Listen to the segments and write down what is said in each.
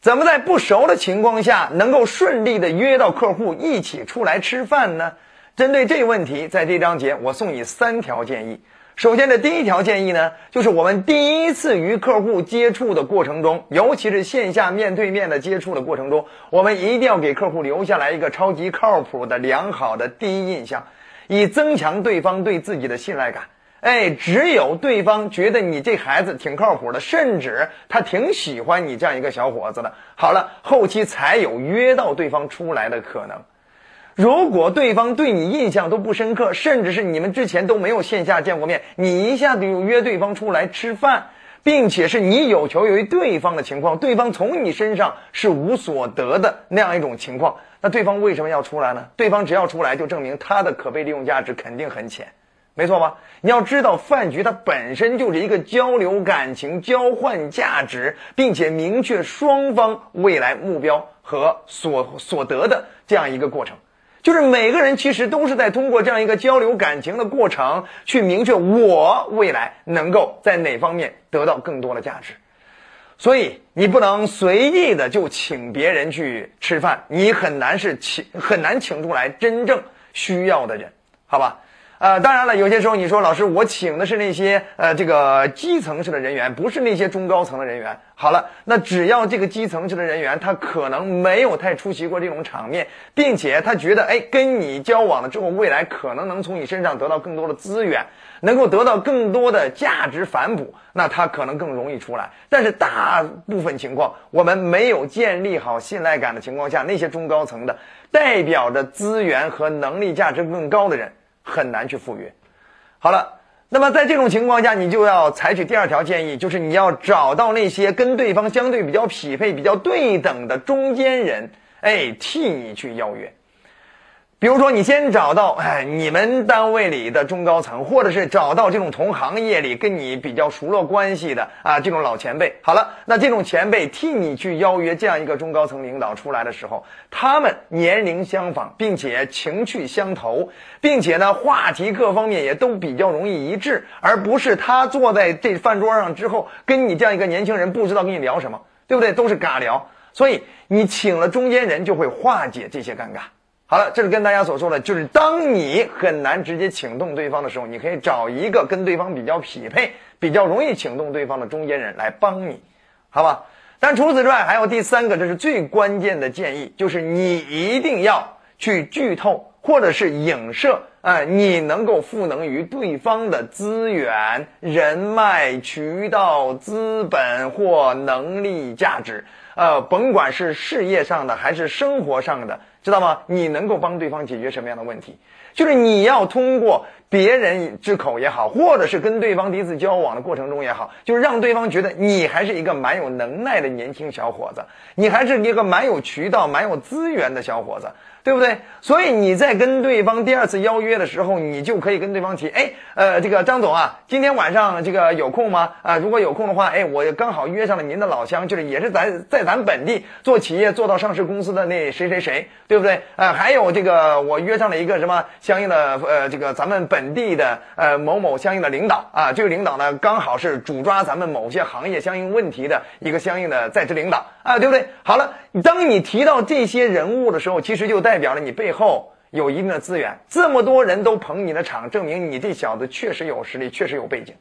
怎么在不熟的情况下能够顺利的约到客户一起出来吃饭呢？针对这个问题，在这章节我送你三条建议。首先的第一条建议呢，就是我们第一次与客户接触的过程中，尤其是线下面对面的接触的过程中，我们一定要给客户留下来一个超级靠谱的良好的第一印象，以增强对方对自己的信赖感。哎，只有对方觉得你这孩子挺靠谱的，甚至他挺喜欢你这样一个小伙子的，好了，后期才有约到对方出来的可能。如果对方对你印象都不深刻，甚至是你们之前都没有线下见过面，你一下子就约对方出来吃饭，并且是你有求于对方的情况，对方从你身上是无所得的那样一种情况，那对方为什么要出来呢？对方只要出来，就证明他的可被利用价值肯定很浅。没错吧？你要知道，饭局它本身就是一个交流感情、交换价值，并且明确双方未来目标和所所得的这样一个过程。就是每个人其实都是在通过这样一个交流感情的过程，去明确我未来能够在哪方面得到更多的价值。所以你不能随意的就请别人去吃饭，你很难是请很难请出来真正需要的人，好吧？呃，当然了，有些时候你说老师，我请的是那些呃这个基层式的人员，不是那些中高层的人员。好了，那只要这个基层式的人员他可能没有太出席过这种场面，并且他觉得哎跟你交往了之后，未来可能能从你身上得到更多的资源，能够得到更多的价值反哺，那他可能更容易出来。但是大部分情况，我们没有建立好信赖感的情况下，那些中高层的代表着资源和能力价值更高的人。很难去赴约。好了，那么在这种情况下，你就要采取第二条建议，就是你要找到那些跟对方相对比较匹配、比较对等的中间人，哎，替你去邀约。比如说，你先找到哎你们单位里的中高层，或者是找到这种同行业里跟你比较熟络关系的啊这种老前辈。好了，那这种前辈替你去邀约这样一个中高层领导出来的时候，他们年龄相仿，并且情趣相投，并且呢话题各方面也都比较容易一致，而不是他坐在这饭桌上之后跟你这样一个年轻人不知道跟你聊什么，对不对？都是尬聊。所以你请了中间人，就会化解这些尴尬。好了，这是跟大家所说的，就是当你很难直接请动对方的时候，你可以找一个跟对方比较匹配、比较容易请动对方的中间人来帮你，好吧？但除此之外，还有第三个，这是最关键的建议，就是你一定要去剧透或者是影射啊，你能够赋能于对方的资源、人脉、渠道、资本或能力价值，呃，甭管是事业上的还是生活上的。知道吗？你能够帮对方解决什么样的问题？就是你要通过别人之口也好，或者是跟对方第一次交往的过程中也好，就是让对方觉得你还是一个蛮有能耐的年轻小伙子，你还是一个蛮有渠道、蛮有资源的小伙子。对不对？所以你在跟对方第二次邀约的时候，你就可以跟对方提，哎，呃，这个张总啊，今天晚上这个有空吗？啊，如果有空的话，哎，我刚好约上了您的老乡，就是也是咱在咱本地做企业做到上市公司的那谁谁谁，对不对？啊，还有这个我约上了一个什么相应的呃，这个咱们本地的呃某某相应的领导啊，这个领导呢刚好是主抓咱们某些行业相应问题的一个相应的在职领导啊，对不对？好了，当你提到这些人物的时候，其实就带。代表了你背后有一定的资源，这么多人都捧你的场，证明你这小子确实有实力，确实有背景，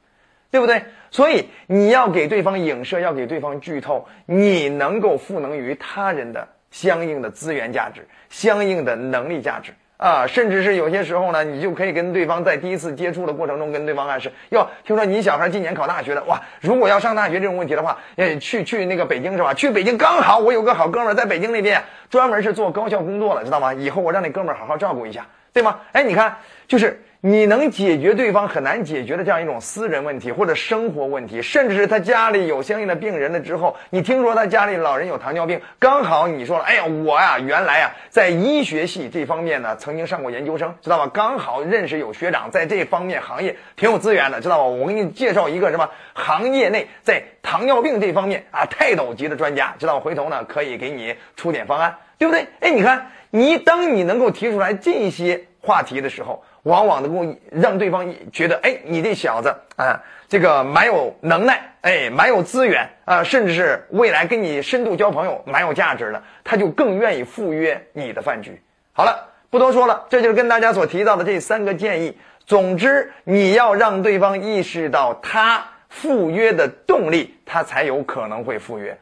对不对？所以你要给对方影射，要给对方剧透，你能够赋能于他人的相应的资源价值，相应的能力价值。啊，甚至是有些时候呢，你就可以跟对方在第一次接触的过程中，跟对方暗示：哟，听说你小孩今年考大学了，哇，如果要上大学这种问题的话，诶，去去那个北京是吧？去北京刚好，我有个好哥们在北京那边专门是做高校工作了，知道吗？以后我让那哥们好好照顾一下，对吗？哎，你看，就是。你能解决对方很难解决的这样一种私人问题或者生活问题，甚至是他家里有相应的病人了之后，你听说他家里老人有糖尿病，刚好你说了，哎呀，我呀原来呀在医学系这方面呢曾经上过研究生，知道吧？刚好认识有学长在这方面行业挺有资源的，知道吧？我给你介绍一个什么行业内在糖尿病这方面啊泰斗级的专家，知道回头呢可以给你出点方案，对不对？哎，你看你当你能够提出来这些话题的时候。往往能够让对方觉得，哎，你这小子啊，这个蛮有能耐，哎，蛮有资源啊，甚至是未来跟你深度交朋友蛮有价值的，他就更愿意赴约你的饭局。好了，不多说了，这就是跟大家所提到的这三个建议。总之，你要让对方意识到他赴约的动力，他才有可能会赴约。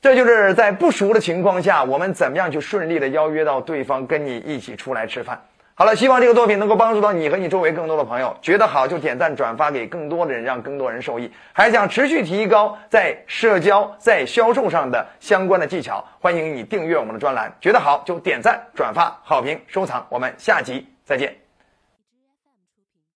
这就是在不熟的情况下，我们怎么样去顺利的邀约到对方跟你一起出来吃饭。好了，希望这个作品能够帮助到你和你周围更多的朋友。觉得好就点赞转发给更多的人，让更多人受益。还想持续提高在社交、在销售上的相关的技巧，欢迎你订阅我们的专栏。觉得好就点赞、转发、好评、收藏。我们下集再见。